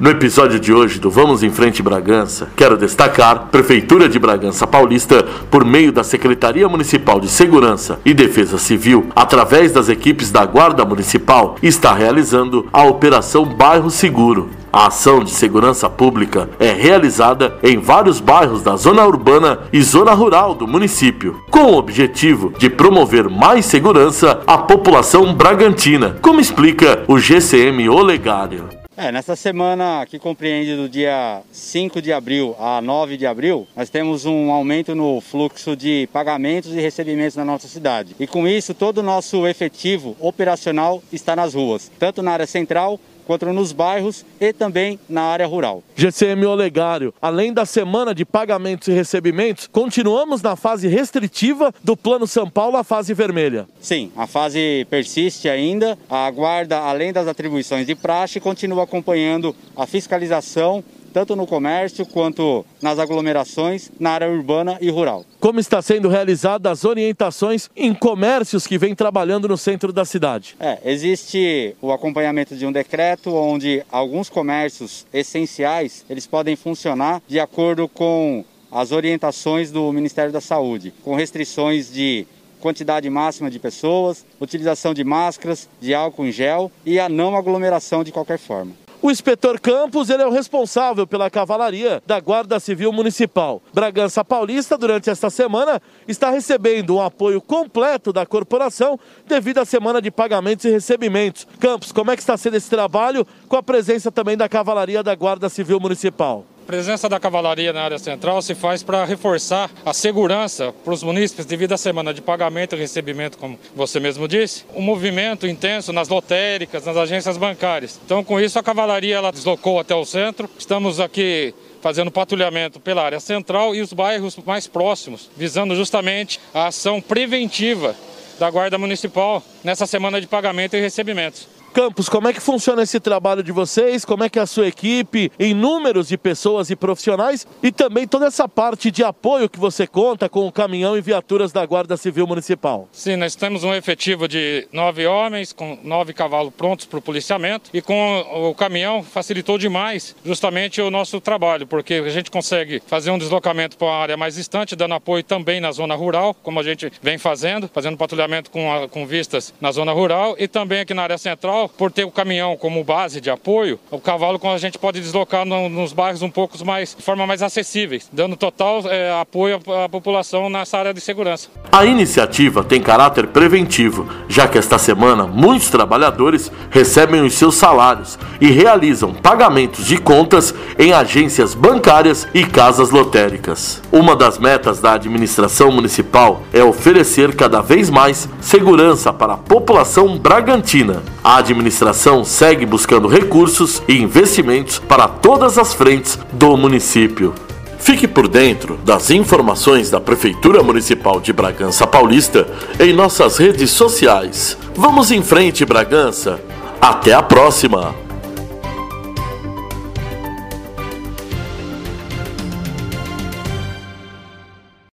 No episódio de hoje do Vamos em Frente Bragança, quero destacar Prefeitura de Bragança Paulista, por meio da Secretaria Municipal de Segurança e Defesa Civil, através das equipes da Guarda Municipal, está realizando a Operação Bairro Seguro. A ação de segurança pública é realizada em vários bairros da zona urbana e zona rural do município, com o objetivo de promover mais segurança à população bragantina, como explica o GCM Olegário. É, nessa semana que compreende do dia 5 de abril a 9 de abril, nós temos um aumento no fluxo de pagamentos e recebimentos na nossa cidade. E com isso, todo o nosso efetivo operacional está nas ruas, tanto na área central quanto nos bairros e também na área rural. GCM Olegário, além da semana de pagamentos e recebimentos, continuamos na fase restritiva do Plano São Paulo, a fase vermelha. Sim, a fase persiste ainda. A guarda, além das atribuições de praxe, continua acompanhando a fiscalização tanto no comércio quanto nas aglomerações, na área urbana e rural. Como está sendo realizadas as orientações em comércios que vêm trabalhando no centro da cidade? É, existe o acompanhamento de um decreto onde alguns comércios essenciais eles podem funcionar de acordo com as orientações do Ministério da Saúde, com restrições de quantidade máxima de pessoas, utilização de máscaras, de álcool em gel e a não aglomeração de qualquer forma. O inspetor Campos ele é o responsável pela cavalaria da Guarda Civil Municipal. Bragança Paulista, durante esta semana, está recebendo um apoio completo da corporação devido à semana de pagamentos e recebimentos. Campos, como é que está sendo esse trabalho com a presença também da cavalaria da Guarda Civil Municipal? Presença da cavalaria na área central se faz para reforçar a segurança para os munícipes devido à semana de pagamento e recebimento, como você mesmo disse. Um movimento intenso nas lotéricas, nas agências bancárias. Então, com isso, a cavalaria ela deslocou até o centro. Estamos aqui fazendo patrulhamento pela área central e os bairros mais próximos, visando justamente a ação preventiva da Guarda Municipal nessa semana de pagamento e recebimentos. Campos, como é que funciona esse trabalho de vocês? Como é que é a sua equipe, em números de pessoas e profissionais, e também toda essa parte de apoio que você conta com o caminhão e viaturas da Guarda Civil Municipal? Sim, nós temos um efetivo de nove homens, com nove cavalos prontos para o policiamento, e com o caminhão facilitou demais justamente o nosso trabalho, porque a gente consegue fazer um deslocamento para uma área mais distante, dando apoio também na zona rural, como a gente vem fazendo, fazendo patrulhamento com, a, com vistas na zona rural, e também aqui na área central por ter o caminhão como base de apoio, o cavalo a gente pode deslocar no, nos bairros um pouco mais, de forma mais acessíveis, dando total é, apoio à, à população nessa área de segurança. A iniciativa tem caráter preventivo, já que esta semana muitos trabalhadores recebem os seus salários e realizam pagamentos de contas em agências bancárias e casas lotéricas. Uma das metas da administração municipal é oferecer cada vez mais segurança para a população bragantina. A administração segue buscando recursos e investimentos para todas as frentes do município. Fique por dentro das informações da Prefeitura Municipal de Bragança Paulista em nossas redes sociais. Vamos em frente, Bragança. Até a próxima!